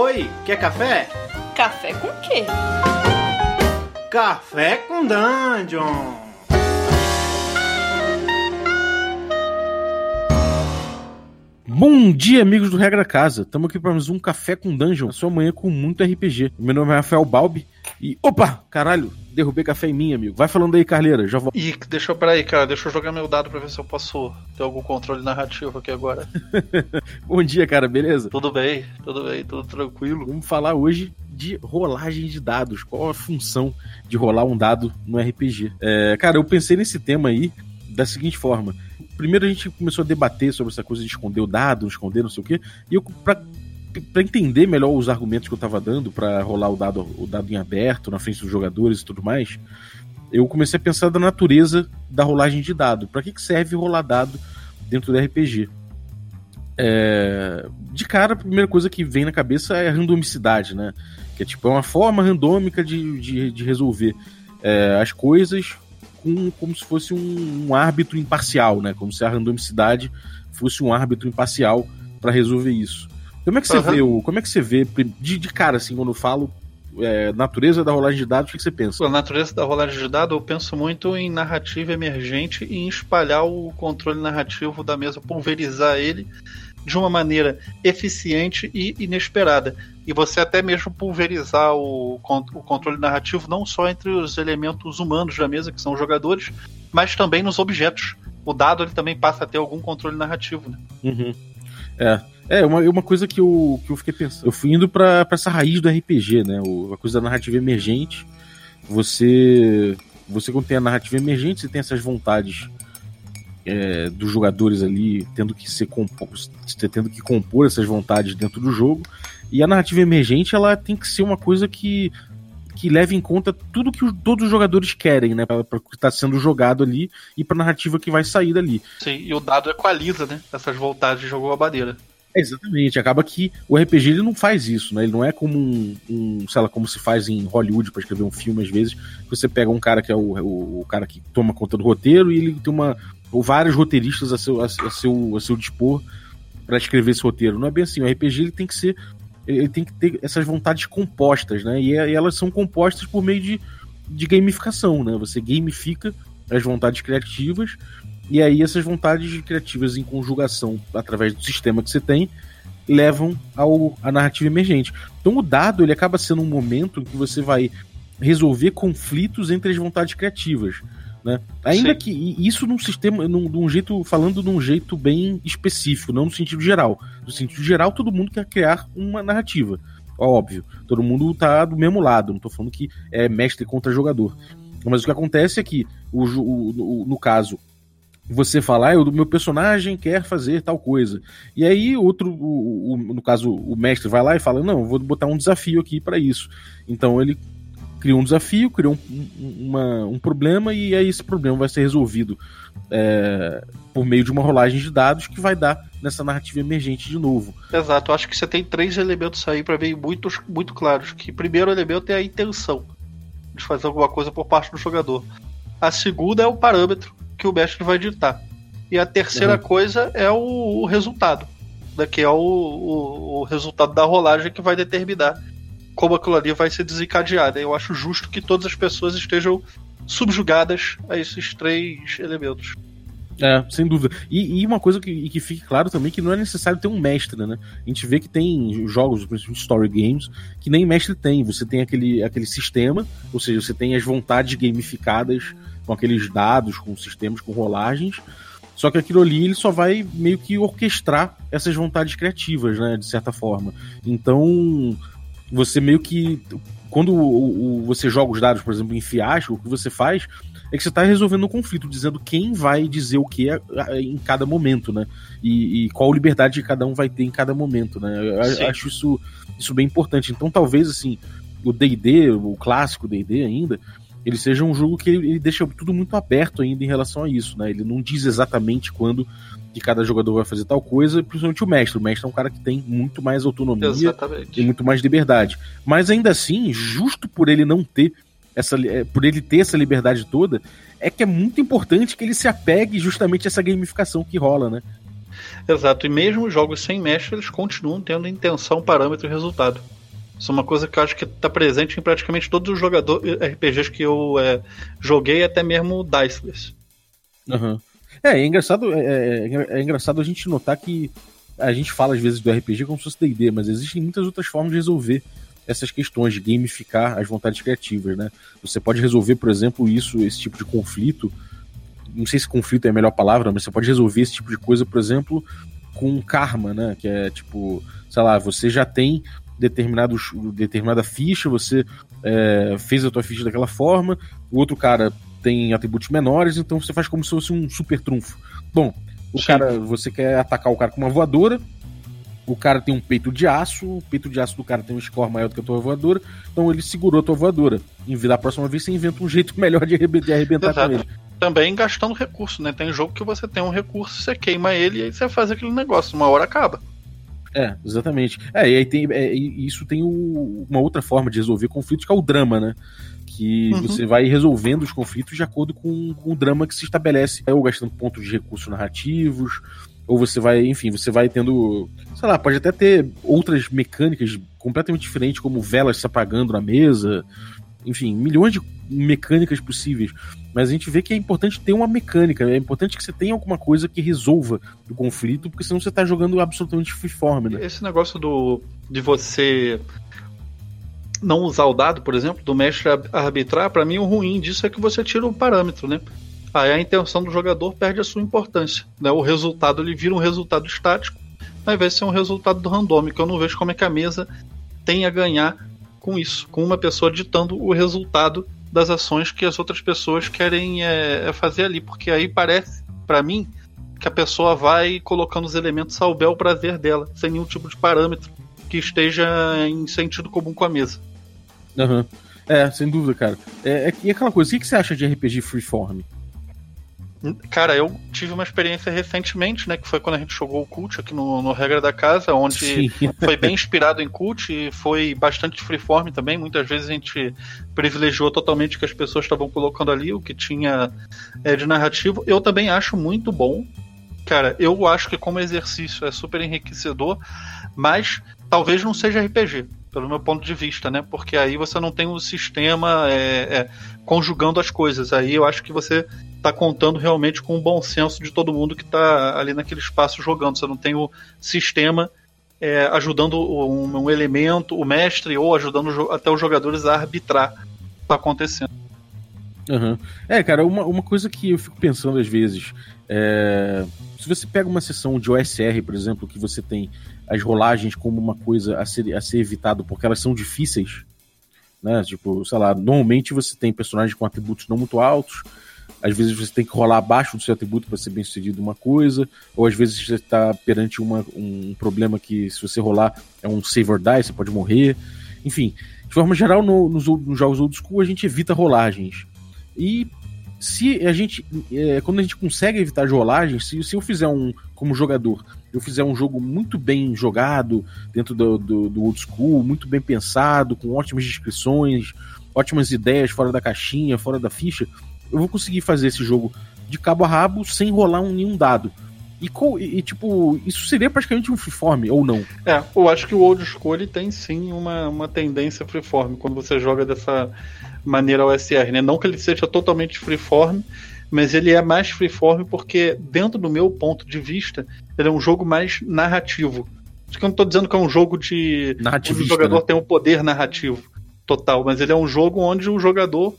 Oi, quer café? Café com quê? Café com Dungeon! Bom dia, amigos do Regra Casa. Estamos aqui para mais um Café com Dungeon, a sua manhã com muito RPG. Meu nome é Rafael Balbi e. Opa! Caralho, derrubei café em mim, amigo. Vai falando aí, Carleira, já vou. Ih, deixa eu, peraí, cara, deixa eu jogar meu dado pra ver se eu posso ter algum controle narrativo aqui agora. Bom dia, cara, beleza? tudo bem, tudo bem, tudo tranquilo. Vamos falar hoje de rolagem de dados. Qual a função de rolar um dado no RPG? É, cara, eu pensei nesse tema aí da seguinte forma. Primeiro a gente começou a debater sobre essa coisa de esconder o dado, esconder não sei o quê, e eu, pra, pra entender melhor os argumentos que eu tava dando para rolar o dado, o dado em aberto, na frente dos jogadores e tudo mais, eu comecei a pensar da natureza da rolagem de dado. Para que, que serve rolar dado dentro do RPG? É, de cara, a primeira coisa que vem na cabeça é a randomicidade, né? Que é tipo é uma forma randômica de, de, de resolver é, as coisas com, como se fosse um, um, árbitro imparcial, né? Como se a randomicidade fosse um árbitro imparcial para resolver isso. Como é que você uhum. vê o, como é que você vê de, de cara assim quando eu falo é, natureza da rolagem de dados, o que você pensa? A natureza da rolagem de dados, eu penso muito em narrativa emergente e em espalhar o controle narrativo da mesa, pulverizar ele de uma maneira eficiente e inesperada. E você até mesmo pulverizar o, o controle narrativo não só entre os elementos humanos da mesa, que são os jogadores, mas também nos objetos. O dado ele também passa a ter algum controle narrativo. Né? Uhum. É. É, uma, uma coisa que eu, que eu fiquei pensando. Eu fui indo pra essa raiz do RPG, né? O, a coisa da narrativa emergente. Você. Você, quando tem a narrativa emergente, você tem essas vontades é, dos jogadores ali tendo que ser tendo que compor essas vontades dentro do jogo. E a narrativa emergente ela tem que ser uma coisa que que leve em conta tudo que todos os jogadores querem, né? Para o que está sendo jogado ali e para a narrativa que vai sair dali. Sim, e o dado equaliza, né? Essas vontades de jogo a bandeira. Exatamente, acaba que o RPG ele não faz isso, né? Ele não é como um, um sei lá, como se faz em Hollywood para escrever um filme às vezes. Você pega um cara que é o, o, o, cara que toma conta do roteiro e ele tem uma ou vários roteiristas a seu, a, a seu, a seu dispor para escrever esse roteiro. Não é bem assim. O RPG ele tem que ser. Ele tem que ter essas vontades compostas, né? E, e elas são compostas por meio de, de gamificação, né? Você gamifica as vontades criativas e aí essas vontades criativas em conjugação através do sistema que você tem levam ao a narrativa emergente. Então o dado ele acaba sendo um momento em que você vai resolver conflitos entre as vontades criativas. Né? Ainda Sim. que isso num sistema, num, num, jeito, falando de um jeito bem específico, não no sentido geral. No sentido geral, todo mundo quer criar uma narrativa. Óbvio, todo mundo tá do mesmo lado. Não tô falando que é mestre contra jogador. Mas o que acontece é que, o, o, o no caso, você falar, ah, o meu personagem quer fazer tal coisa. E aí, outro, o, o, no caso, o mestre vai lá e fala: Não, vou botar um desafio aqui para isso. Então ele criou um desafio, criou um, uma, um problema e aí esse problema vai ser resolvido é, por meio de uma rolagem de dados que vai dar nessa narrativa emergente de novo. Exato, eu acho que você tem três elementos aí para ver muito, muito claros. Que primeiro elemento é a intenção de fazer alguma coisa por parte do jogador. A segunda é o parâmetro que o mestre vai ditar. E a terceira uhum. coisa é o, o resultado, né, que é o, o, o resultado da rolagem que vai determinar como aquilo ali vai ser desencadeado. Eu acho justo que todas as pessoas estejam subjugadas a esses três elementos. É, sem dúvida. E, e uma coisa que, que fique claro também que não é necessário ter um mestre, né? A gente vê que tem jogos, principalmente story games, que nem mestre tem. Você tem aquele, aquele sistema, ou seja, você tem as vontades gamificadas com aqueles dados, com sistemas, com rolagens. Só que aquilo ali ele só vai meio que orquestrar essas vontades criativas, né? De certa forma. Então, você meio que. Quando o, o, você joga os dados, por exemplo, em fiasco, o que você faz é que você está resolvendo um conflito, dizendo quem vai dizer o que em cada momento, né? E, e, qual liberdade cada um vai ter em cada momento, né? Eu acho isso, isso bem importante. Então, talvez, assim, o DD, o clássico DD ainda, ele seja um jogo que ele, ele, deixa tudo muito aberto ainda em relação a isso, né? Ele não diz exatamente quando que cada jogador vai fazer tal coisa, principalmente o mestre. O mestre é um cara que tem muito mais autonomia Exatamente. e muito mais liberdade. Mas ainda assim, justo por ele não ter essa, é, por ele ter essa liberdade toda, é que é muito importante que ele se apegue justamente a essa gamificação que rola, né? Exato, e mesmo os jogos sem mestre, eles continuam tendo intenção, parâmetro e resultado. Isso é uma coisa que eu acho que está presente em praticamente todos os jogadores RPGs que eu é, joguei, até mesmo Diceless. Uhum. É, é engraçado, é, é, é, engraçado a gente notar que a gente fala às vezes do RPG como se fosse D&D, mas existem muitas outras formas de resolver essas questões de gamificar as vontades criativas, né? Você pode resolver, por exemplo, isso, esse tipo de conflito. Não sei se conflito é a melhor palavra, mas você pode resolver esse tipo de coisa, por exemplo, com karma, né? Que é tipo, sei lá, você já tem determinados, determinada ficha, você é, fez a tua ficha daquela forma, o outro cara tem atributos menores, então você faz como se fosse um super trunfo. Bom, o Sim. cara, você quer atacar o cara com uma voadora, o cara tem um peito de aço, o peito de aço do cara tem um score maior do que a tua voadora, então ele segurou a tua voadora. Em da próxima vez você inventa um jeito melhor de arrebentar, arrebentar com ele. Também gastando recurso, né? Tem jogo que você tem um recurso, você queima ele e aí você faz aquele negócio, uma hora acaba. É, exatamente. É, e aí tem. É, isso tem o, uma outra forma de resolver conflitos, que é o drama, né? Que uhum. você vai resolvendo os conflitos de acordo com, com, o drama que se estabelece. Ou gastando pontos de recursos narrativos, ou você vai, enfim, você vai tendo. Sei lá, pode até ter outras mecânicas completamente diferentes, como velas se apagando na mesa. Enfim, milhões de mecânicas possíveis. Mas a gente vê que é importante ter uma mecânica, é importante que você tenha alguma coisa que resolva o conflito, porque senão você está jogando absolutamente freeform, né? Esse negócio do de você não usar o dado, por exemplo, do mestre arbitrar, para mim o ruim disso é que você tira o parâmetro, né? Aí a intenção do jogador perde a sua importância, né? O resultado ele vira um resultado estático, ao invés de ser um resultado do randômico. Eu não vejo como é que a mesa tem a ganhar com isso, com uma pessoa ditando o resultado das ações que as outras pessoas querem é, é fazer ali, porque aí parece, para mim, que a pessoa vai colocando os elementos ao bel prazer dela, sem nenhum tipo de parâmetro que esteja em sentido comum com a mesa. Uhum. É, sem dúvida, cara. É, é, e aquela coisa, o que você acha de RPG Freeform? Cara, eu tive uma experiência recentemente, né? Que foi quando a gente jogou o Cult aqui no, no Regra da Casa, onde Sim. foi bem inspirado em Cult e foi bastante freeform também. Muitas vezes a gente privilegiou totalmente o que as pessoas estavam colocando ali, o que tinha é, de narrativo. Eu também acho muito bom. Cara, eu acho que como exercício é super enriquecedor, mas talvez não seja RPG pelo meu ponto de vista, né? Porque aí você não tem um sistema é, é, conjugando as coisas. Aí eu acho que você está contando realmente com o bom senso de todo mundo que está ali naquele espaço jogando. Você não tem o sistema é, ajudando um, um, elemento, o mestre, ou ajudando até os jogadores a arbitrar o que está acontecendo. Uhum. É, cara, uma, uma coisa que eu fico pensando às vezes. É... Se você pega uma sessão de OSR, por exemplo, que você tem as rolagens como uma coisa a ser, a ser evitado porque elas são difíceis, né? Tipo, sei lá, normalmente você tem personagens com atributos não muito altos, às vezes você tem que rolar abaixo do seu atributo para ser bem sucedido uma coisa, ou às vezes você está perante uma, um problema que, se você rolar, é um save or die, você pode morrer. Enfim, de forma geral, no, nos, nos, jogos old school a gente evita rolagens. E se a gente. É, quando a gente consegue evitar rolagens, se, se eu fizer um. Como jogador, eu fizer um jogo muito bem jogado, dentro do, do, do old school, muito bem pensado, com ótimas descrições, ótimas ideias fora da caixinha, fora da ficha eu vou conseguir fazer esse jogo de cabo a rabo sem rolar um, nenhum dado. E, e, tipo, isso seria praticamente um freeform, ou não? É, eu acho que o Old School tem sim uma, uma tendência freeform quando você joga dessa maneira OSR, né? Não que ele seja totalmente freeform, mas ele é mais freeform porque, dentro do meu ponto de vista, ele é um jogo mais narrativo. Acho que eu não estou dizendo que é um jogo de. Onde o jogador né? tem um poder narrativo total, mas ele é um jogo onde o jogador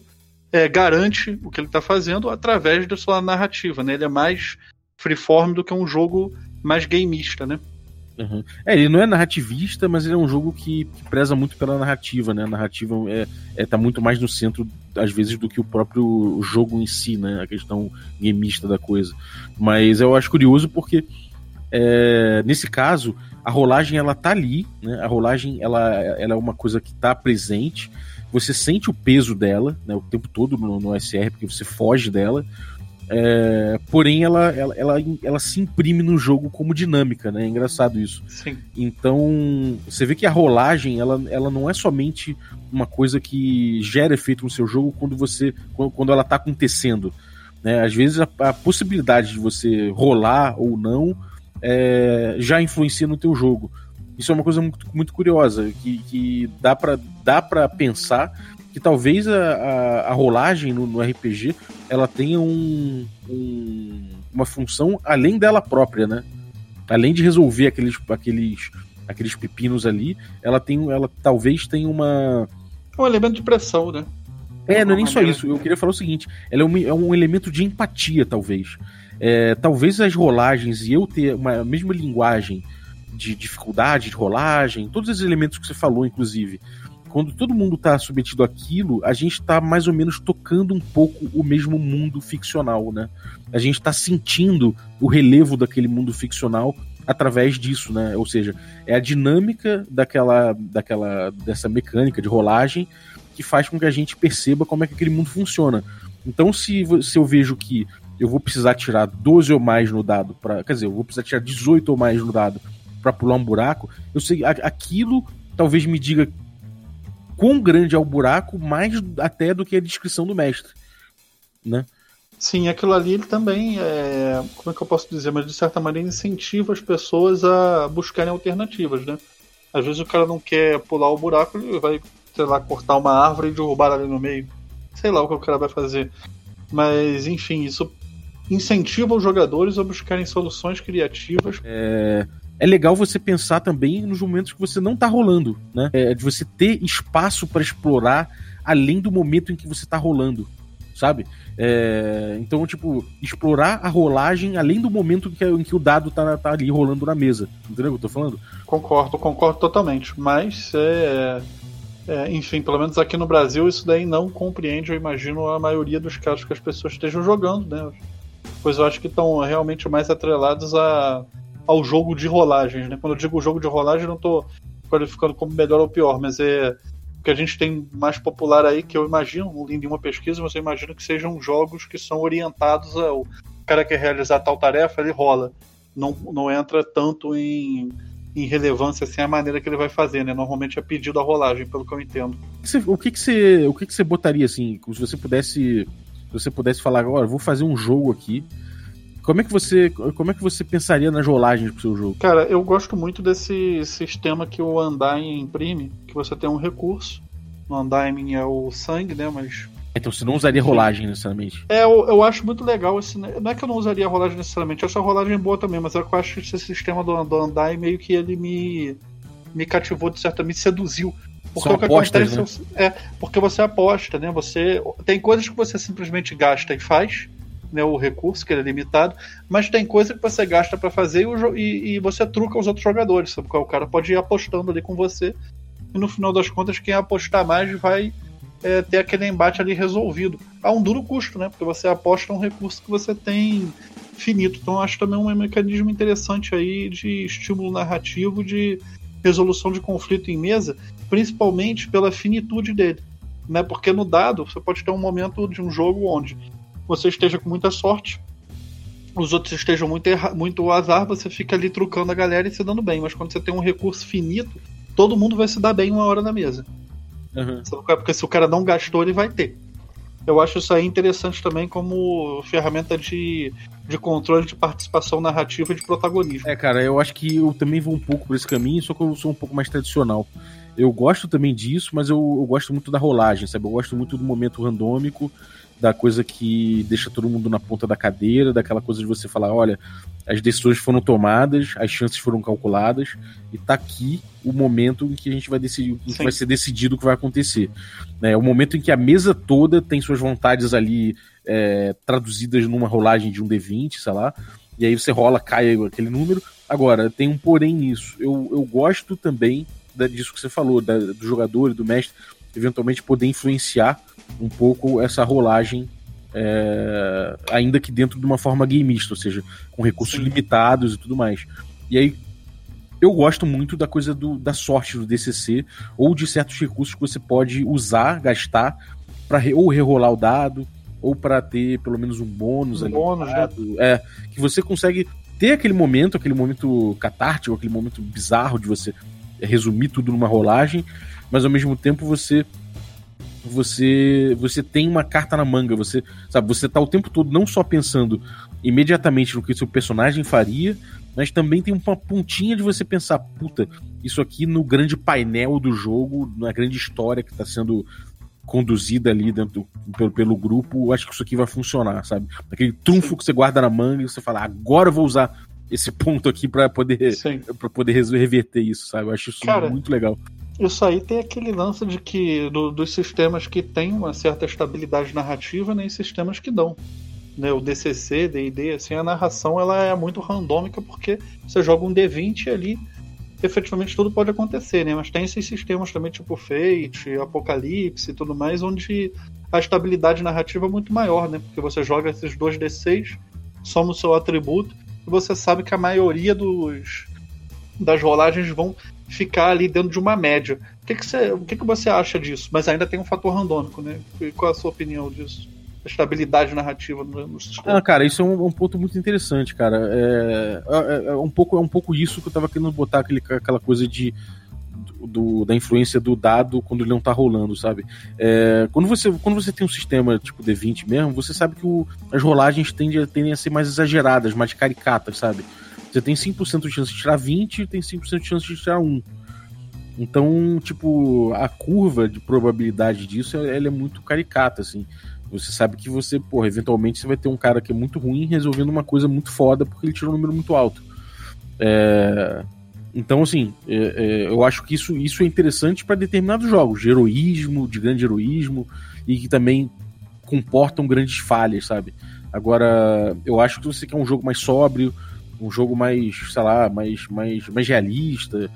é, garante o que ele está fazendo através da sua narrativa, né? Ele é mais freeform do que um jogo mais gameista, né? Uhum. É, ele não é narrativista, mas ele é um jogo que, que preza muito pela narrativa, né? A narrativa é, é, tá muito mais no centro, às vezes, do que o próprio jogo em si, né? A questão gameista da coisa. Mas eu acho curioso porque, é, nesse caso, a rolagem, ela tá ali, né? A rolagem, ela, ela é uma coisa que tá presente, você sente o peso dela né, o tempo todo no, no SR, porque você foge dela. É, porém, ela, ela, ela, ela, se imprime no jogo como dinâmica, né? É engraçado isso. Sim. Então, você vê que a rolagem, ela, ela não é somente uma coisa que gera efeito no seu jogo quando você quando, quando ela está acontecendo. Né? Às vezes, a, a, possibilidade de você rolar ou não é, já influencia no teu jogo. Isso é uma coisa muito, muito curiosa, que, que dá para dá pra pensar que talvez a, a, a rolagem no, no, RPG ela tenha um, um, uma função além dela própria, né? Além de resolver aqueles, aqueles, aqueles pepinos ali, ela tem ela talvez tenha uma um elemento de pressão, né? É, não é nem só isso. Eu queria falar o seguinte: ela é um, é um elemento de empatia, talvez. É, talvez as rolagens e eu ter uma a mesma linguagem de dificuldade de rolagem, todos esses elementos que você falou, inclusive, quando todo mundo está submetido àquilo, a gente está mais ou menos tocando um pouco o mesmo mundo ficcional, né? A gente está sentindo o relevo daquele mundo ficcional através disso, né? Ou seja, é a dinâmica daquela, daquela dessa mecânica de rolagem que faz com que a gente perceba como é que aquele mundo funciona. Então, se, se eu vejo que eu vou precisar tirar 12 ou mais no dado, para, quer dizer, eu vou precisar tirar 18 ou mais no dado para pular um buraco, eu sei aquilo talvez me diga quão grande é o buraco, mais até do que a descrição do mestre, né? Sim, aquilo ali ele também é, como é que eu posso dizer, mas de certa maneira incentiva as pessoas a buscarem alternativas, né? Às vezes o cara não quer pular o buraco, ele vai, sei lá, cortar uma árvore e derrubar ali no meio. Sei lá o que o cara vai fazer. Mas, enfim, isso incentiva os jogadores a buscarem soluções criativas. É, é legal você pensar também nos momentos que você não tá rolando, né? É, de você ter espaço para explorar além do momento em que você tá rolando, sabe? É, então, tipo, explorar a rolagem além do momento em que, em que o dado tá, tá, ali rolando na mesa. Entendeu o que eu tô falando? Concordo, concordo totalmente. Mas, é, é, enfim, pelo menos aqui no Brasil, isso daí não compreende, eu imagino, a maioria dos casos que as pessoas estejam jogando, né? Pois eu acho que estão realmente mais atrelados a ao jogo de rolagens, né? Quando eu digo jogo de rolagem, não estou qualificando como melhor ou pior, mas é o que a gente tem mais popular aí, que eu imagino, não li nenhuma pesquisa, mas eu imagino que sejam jogos que são orientados ao cara que realizar tal tarefa, ele rola. Não, não entra tanto em, em relevância assim a maneira que ele vai fazer, né? Normalmente é pedido a rolagem, pelo que eu entendo. O que, que você, o que, que você botaria assim, se você pudesse, se você pudesse falar agora, vou fazer um jogo aqui como é que você, como é que você pensaria nas rolagens pro seu jogo? Cara, eu gosto muito desse sistema que o Undyne imprime, que você tem um recurso. O Undyne é o sangue, né? Mas então você não usaria rolagem necessariamente? É, eu, eu acho muito legal esse. Não é que eu não usaria rolagem necessariamente, eu acho a rolagem boa também, mas é eu acho que esse sistema do, do Andai meio que ele me, me cativou, de certa me seduziu. Porque São o que apostas, acontece né? é porque você aposta, né? Você. Tem coisas que você simplesmente gasta e faz né, o recurso, que ele é limitado, mas tem coisa que você gasta para fazer e, e, e, você truca os outros jogadores, sabe? O cara pode ir apostando ali com você, e no final das contas, quem apostar mais vai é, ter aquele embate ali resolvido. A um duro custo, né? Porque você aposta um recurso que você tem finito. Então acho também um mecanismo interessante aí de estímulo narrativo, de resolução de conflito em mesa, principalmente pela finitude dele. Né? Porque no dado você pode ter um momento de um jogo onde você esteja com muita sorte, os outros estejam muito, muito azar, você fica ali trucando a galera e se dando bem. Mas quando você tem um recurso finito, todo mundo vai se dar bem uma hora na mesa. Uhum. Porque se o cara não gastou, ele vai ter. Eu acho isso aí interessante também como ferramenta de, de controle de participação narrativa e de protagonismo. É, cara, eu acho que eu também vou um pouco por esse caminho, só que eu sou um pouco mais tradicional. Eu gosto também disso, mas eu, eu gosto muito da rolagem, sabe? Eu gosto muito do momento randômico da coisa que deixa todo mundo na ponta da cadeira, daquela coisa de você falar, olha, as decisões foram tomadas, as chances foram calculadas, e tá aqui o momento em que a gente vai decidir, em que vai ser decidido o que vai acontecer. É o momento em que a mesa toda tem suas vontades ali é, traduzidas numa rolagem de um D20, sei lá, e aí você rola, cai aquele número. Agora, tem um porém nisso. Eu, eu gosto também da, disso que você falou, da, do jogador e do mestre, eventualmente poder influenciar um pouco essa rolagem, é, ainda que dentro de uma forma gameista, ou seja, com recursos Sim. limitados e tudo mais. E aí, eu gosto muito da coisa do, da sorte do DCC, ou de certos recursos que você pode usar, gastar, para re, ou rerolar o dado, ou para ter pelo menos um bônus um ali. Bônus, né? É, que você consegue ter aquele momento, aquele momento catártico, aquele momento bizarro de você resumir tudo numa rolagem, mas ao mesmo tempo você você você tem uma carta na manga, você sabe, você tá o tempo todo não só pensando imediatamente no que o seu personagem faria, mas também tem uma pontinha de você pensar, puta, isso aqui no grande painel do jogo, na grande história que está sendo conduzida ali dentro pelo, pelo grupo, acho que isso aqui vai funcionar, sabe? Aquele trunfo que você guarda na manga e você fala, agora eu vou usar esse ponto aqui para poder para poder reverter isso, sabe? Eu acho isso Cara, muito legal. Isso aí tem aquele lance de que do, dos sistemas que tem uma certa estabilidade narrativa, nem né, sistemas que dão. Né, o DCC, D&D, assim, a narração ela é muito randômica porque você joga um D20 e ali efetivamente tudo pode acontecer, né? Mas tem esses sistemas também tipo Fate, Apocalipse e tudo mais, onde a estabilidade narrativa é muito maior, né? Porque você joga esses dois D6, soma o seu atributo, e você sabe que a maioria dos das rolagens vão ficar ali dentro de uma média. O que, que, você, o que, que você acha disso? Mas ainda tem um fator randômico, né? Qual é a sua opinião disso? estabilidade narrativa no, no sistema. Ah, cara, isso é um, um, ponto muito interessante, cara. É, é, é, um pouco, é um pouco isso que eu tava querendo botar aquele, aquela coisa de. Do, da influência do dado quando ele não tá rolando, sabe? É, quando, você, quando você tem um sistema tipo D20 mesmo, você sabe que o, as rolagens tendem, tendem a ser mais exageradas, mais caricatas, sabe? Você tem 5% de chance de tirar 20 e tem 5% de chance de tirar 1. Então, tipo, a curva de probabilidade disso ela é muito caricata, assim. Você sabe que você, porra, eventualmente você vai ter um cara que é muito ruim resolvendo uma coisa muito foda porque ele tirou um número muito alto. É... Então, assim, é, é, eu acho que isso, isso é interessante para determinados jogos, de heroísmo, de grande heroísmo, e que também comportam grandes falhas, sabe? Agora, eu acho que você quer um jogo mais sóbrio, um jogo mais, sei lá, mais, mais, mais realista,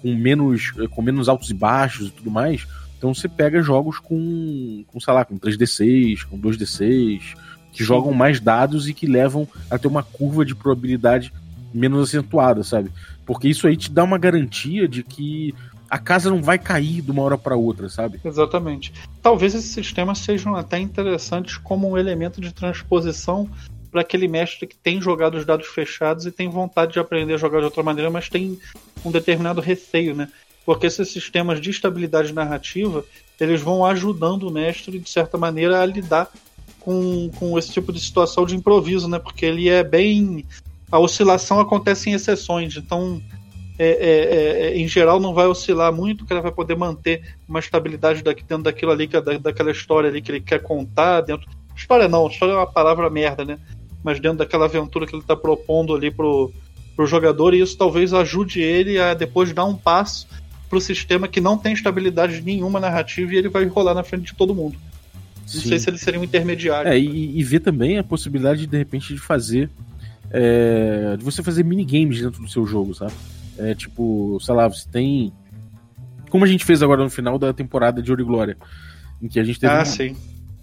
com menos, com menos altos e baixos e tudo mais então você pega jogos com, com sei lá, com 3D6, com 2D6, que jogam mais dados e que levam a ter uma curva de probabilidade menos acentuada, sabe? Porque isso aí te dá uma garantia de que a casa não vai cair de uma hora para outra, sabe? Exatamente. Talvez esses sistemas sejam até interessantes como um elemento de transposição para aquele mestre que tem jogado os dados fechados e tem vontade de aprender a jogar de outra maneira, mas tem um determinado receio, né? porque esses sistemas de estabilidade narrativa eles vão ajudando o mestre de certa maneira a lidar com, com esse tipo de situação de improviso, né? Porque ele é bem a oscilação acontece em exceções, então é, é, é, em geral não vai oscilar muito, que ele vai poder manter uma estabilidade daqui, dentro daquilo ali, é da, daquela história ali que ele quer contar, dentro. História não, história é uma palavra merda, né? Mas dentro daquela aventura que ele está propondo ali pro, pro jogador, e isso talvez ajude ele a depois dar um passo pro sistema que não tem estabilidade nenhuma narrativa e ele vai rolar na frente de todo mundo. Não Sim. sei se ele seria um intermediário. É, e, e ver também a possibilidade de, de repente, de fazer. É, de você fazer minigames dentro do seu jogo, sabe? É tipo, sei lá, você tem. Como a gente fez agora no final da temporada de Ouro e Glória, em que a gente teve ah,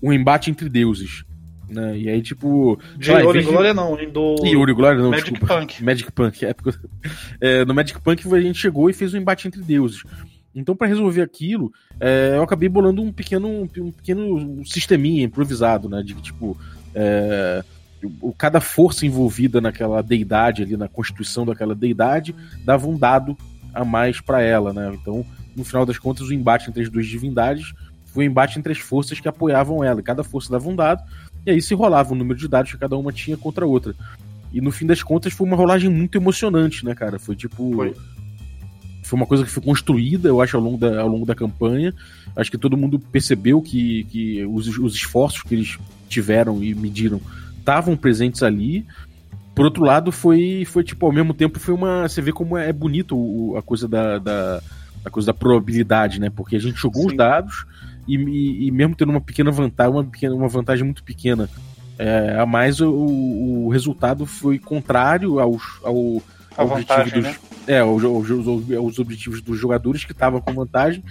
um, um embate entre deuses. Né? E aí, tipo. De lá, e Glória não, do. E Glória não, Magic desculpa. Punk. Magic Punk. É, porque... é, no Magic Punk a gente chegou e fez um embate entre deuses. Então, para resolver aquilo, é, eu acabei bolando um pequeno, um pequeno sisteminha improvisado, né? De tipo. É, o, cada força envolvida naquela deidade ali, na constituição daquela deidade, dava um dado a mais para ela, né? Então, no final das contas, o embate entre as duas divindades foi um embate entre as forças que apoiavam ela. Cada força dava um dado, e aí se rolava o número de dados que cada uma tinha contra a outra. E no fim das contas foi uma rolagem muito emocionante, né, cara? Foi tipo. Foi. Foi uma coisa que foi construída, eu acho, ao longo da, ao longo da campanha. Acho que todo mundo percebeu que, que os, os esforços que eles tiveram e mediram estavam presentes ali. Por outro lado, foi, foi tipo, ao mesmo tempo, foi uma. Você vê como é bonito o, a coisa da, da, a coisa da probabilidade, né? Porque a gente jogou Sim. os dados e, e, e, mesmo tendo uma pequena vantagem, uma, pequena, uma vantagem muito pequena é, a mais, o, o resultado foi contrário aos, ao, ao vantagem, dos. Né? É, aos, aos, aos, objetivos dos jogadores que estavam com vantagem.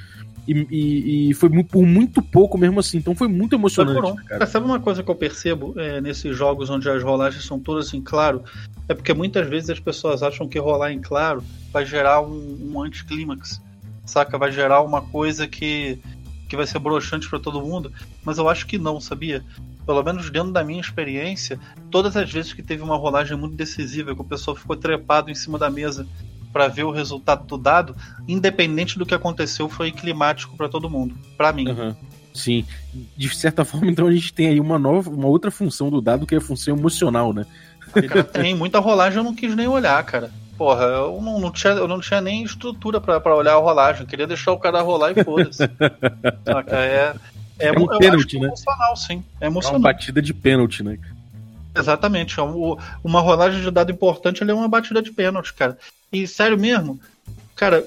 E, e, e, foi por muito pouco mesmo assim. Então foi muito emocionante. Cara. Sabe uma coisa que eu percebo é, nesses jogos onde as rolagens são todas em claro? É porque muitas vezes as pessoas acham que rolar em claro vai gerar um, um anticlímax. Saca? Vai gerar uma coisa que que vai ser broxante para todo mundo, mas eu acho que não, sabia? Pelo menos dentro da minha experiência, todas as vezes que teve uma rolagem muito decisiva, que o pessoal ficou trepado em cima da mesa para ver o resultado do dado, independente do que aconteceu, foi climático para todo mundo, para mim. Uhum. Sim, de certa forma, então a gente tem aí uma nova, uma outra função do dado que é a função emocional, né? Cara, tem muita rolagem, eu não quis nem olhar, cara. Porra, eu não, não tinha, eu não tinha nem estrutura pra, pra olhar a rolagem. Eu queria deixar o cara rolar e foda-se. É, é, É um eu pênalti, é né? emocional, sim. É É uma emocional. batida de pênalti, né? Exatamente. é um- Uma rolagem de dado importante ele é uma batida de pênalti, cara. E sério mesmo, cara,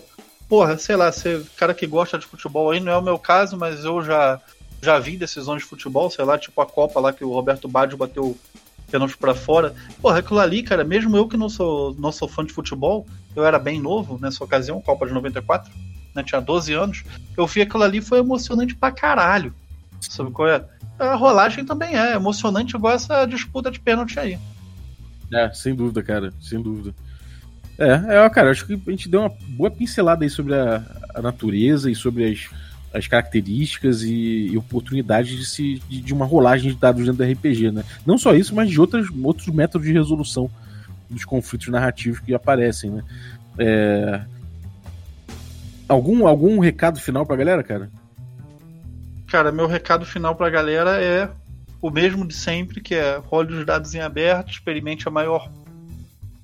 porra, sei lá, você, cara que gosta de futebol aí, não é o meu caso, mas eu já, já vi decisões de futebol, sei lá, tipo a Copa lá que o Roberto Baggio bateu pênalti pra fora. Porra, aquilo ali, cara, mesmo eu que não sou, não sou fã de futebol, eu era bem novo nessa ocasião, Copa de 94, né, tinha 12 anos, eu vi aquilo ali foi emocionante pra caralho. Sabe qual é? A rolagem também é emocionante igual essa disputa de pênalti aí. É, sem dúvida, cara, sem dúvida. É, é, cara, acho que a gente deu uma boa pincelada aí sobre a, a natureza e sobre as, as características e, e oportunidades de, se, de, de uma rolagem de dados dentro do RPG, né? Não só isso, mas de outras, outros métodos de resolução dos conflitos narrativos que aparecem, né? É... Algum, algum recado final pra galera, cara? Cara, meu recado final pra galera é o mesmo de sempre, que é role os dados em aberto, experimente a maior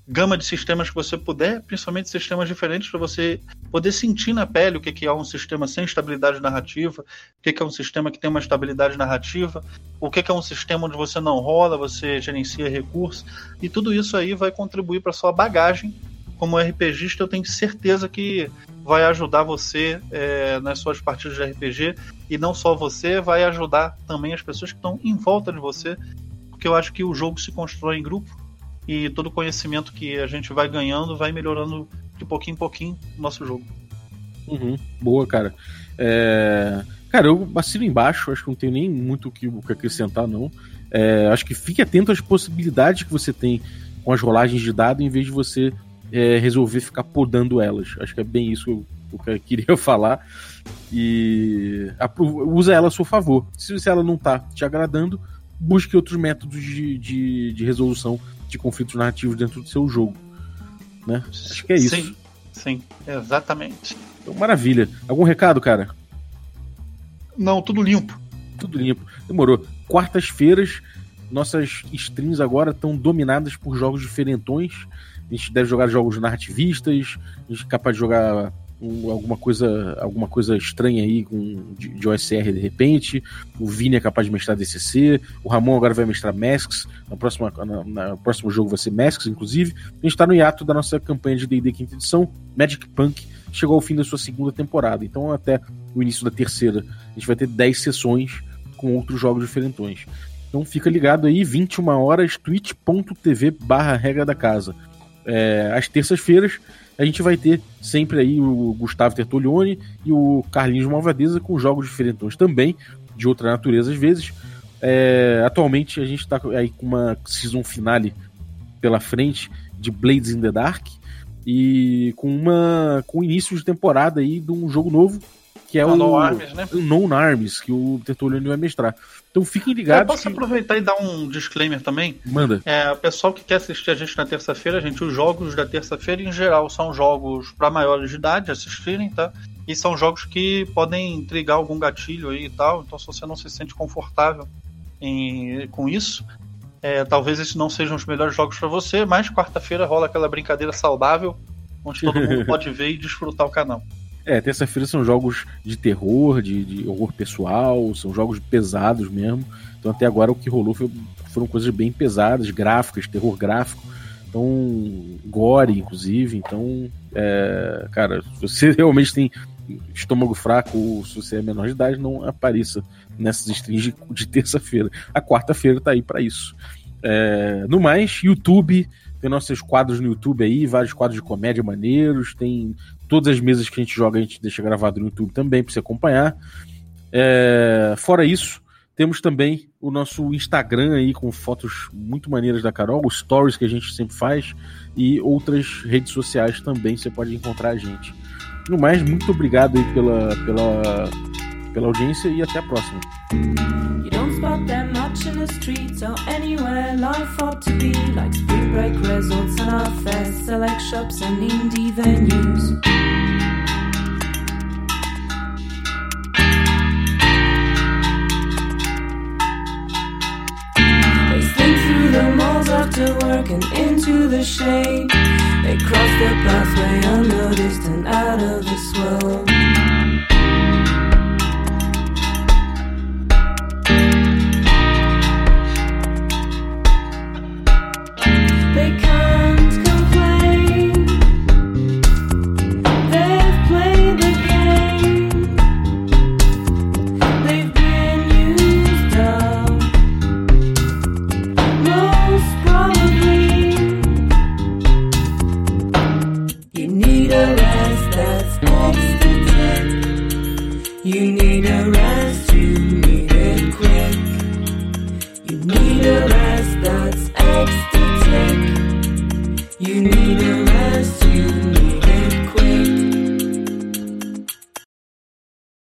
gama de sistemas que você puder, principalmente sistemas diferentes, para você poder sentir na pele o que é um sistema sem estabilidade narrativa, o que que é um sistema que tem uma estabilidade narrativa, o que que é um sistema onde você não rola, você gerencia recursos, e tudo isso aí vai contribuir para sua bagagem. Como RPGista, eu tenho certeza que vai ajudar você é, nas suas partidas de RPG e não só você, vai ajudar também as pessoas que estão em volta de você, porque eu acho que o jogo se constrói em grupo e todo conhecimento que a gente vai ganhando vai melhorando de pouquinho em pouquinho o nosso jogo. Uhum, boa, cara. É, Cara, eu assino embaixo, acho que não tenho nem muito o que, o que acrescentar, não. É, acho que fique atento às possibilidades que você tem com as rolagens de dado, em vez de você é, resolver ficar podando elas. Acho que é bem isso que eu, que eu queria falar. E usa ela a seu favor. Se, se ela não tá te agradando, busque outros métodos de, de, de resolução de conflitos narrativos dentro do seu jogo. Né? Acho que é isso. Sim, sim, exatamente. Então, maravilha. Algum recado, cara? Não, tudo limpo. Tudo limpo. Demorou. Quartas-feiras, nossas streams agora estão dominadas por jogos diferentões. A gente deve jogar jogos narrativistas, a gente é capaz de jogar um- alguma coisa alguma coisa estranha aí com, de, de OSR de repente. O Vini é capaz de mestrar DCC. O Ramon agora vai mestrar Masks. Na próxima, na, na- próximo jogo vai ser Masks, inclusive. A gente está no hiato da nossa campanha de D&D quinta edição. Magic Punk chegou ao fim da sua segunda temporada. Então até o início da terceira a gente vai ter 10 sessões com outros jogos diferentões. Então fica ligado aí, 21 horas, twitch.tv barra regra da casa. É, às terças-feiras a gente vai ter sempre aí o Gustavo Tertolioni e o Carlinhos Malvadeza com jogos diferentões também, de outra natureza às vezes. É, atualmente a gente está aí com uma season finale pela frente de Blades in the Dark e com uma com início de temporada aí de um jogo novo que é Unknown o Arms, né? Unknown Arms que o Tertuliano vai mestrar. Então fiquem Eu ligados. posso que- aproveitar e dar um disclaimer também? Manda. É, o pessoal que quer assistir a gente na terça-feira, gente, os jogos da terça-feira em geral são jogos para maiores de idade assistirem, tá? E são jogos que podem intrigar algum gatilho aí e tal. Então, se você não se sente confortável em- com isso, é, talvez esses não sejam os melhores jogos para você. Mas quarta-feira rola aquela brincadeira saudável, onde todo mundo pode ver e desfrutar o canal. É, terça-feira são jogos de terror, de, de horror pessoal, são jogos pesados mesmo. Então até agora o que rolou foi- foram coisas bem pesadas, gráficas, terror gráfico. Então, gore, inclusive. Então, é, cara, se você realmente tem estômago fraco se você é menor de idade, não apareça nessas streams de, de terça-feira. A quarta-feira tá aí para isso. É, no mais, YouTube, tem nossos quadros no YouTube aí, vários quadros de comédia maneiros, tem todas as mesas que a gente joga, a gente deixa gravado no YouTube também para você acompanhar. É, fora isso, temos também o nosso Instagram aí com fotos muito maneiras da Carol, os stories que a gente sempre faz e outras redes sociais também você pode encontrar a gente. No mais, muito obrigado aí pela, pela, pela audiência e até a próxima. In the streets or anywhere life ought to be like spring break resorts and our fest, select shops and indie venues. They sling through the malls after work and into the shade. They cross the pathway unnoticed and out of this world.